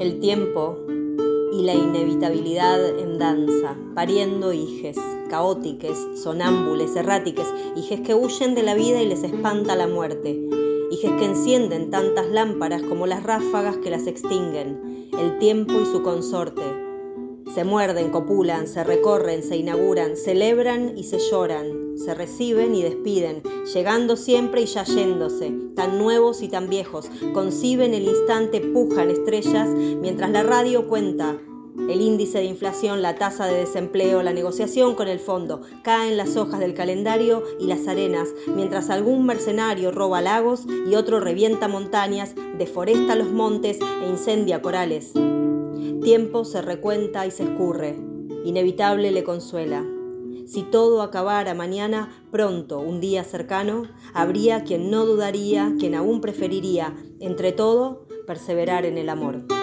El tiempo y la inevitabilidad en danza, pariendo hijes, caótiques, sonámbules, errátiques, hijes que huyen de la vida y les espanta la muerte, hijes que encienden tantas lámparas como las ráfagas que las extinguen, el tiempo y su consorte. Se muerden, copulan, se recorren, se inauguran, celebran y se lloran, se reciben y despiden, llegando siempre y ya yéndose, tan nuevos y tan viejos, conciben el instante, pujan estrellas, mientras la radio cuenta. El índice de inflación, la tasa de desempleo, la negociación con el fondo, caen las hojas del calendario y las arenas, mientras algún mercenario roba lagos y otro revienta montañas, deforesta los montes e incendia corales. Tiempo se recuenta y se escurre, inevitable le consuela. Si todo acabara mañana, pronto, un día cercano, habría quien no dudaría, quien aún preferiría, entre todo, perseverar en el amor.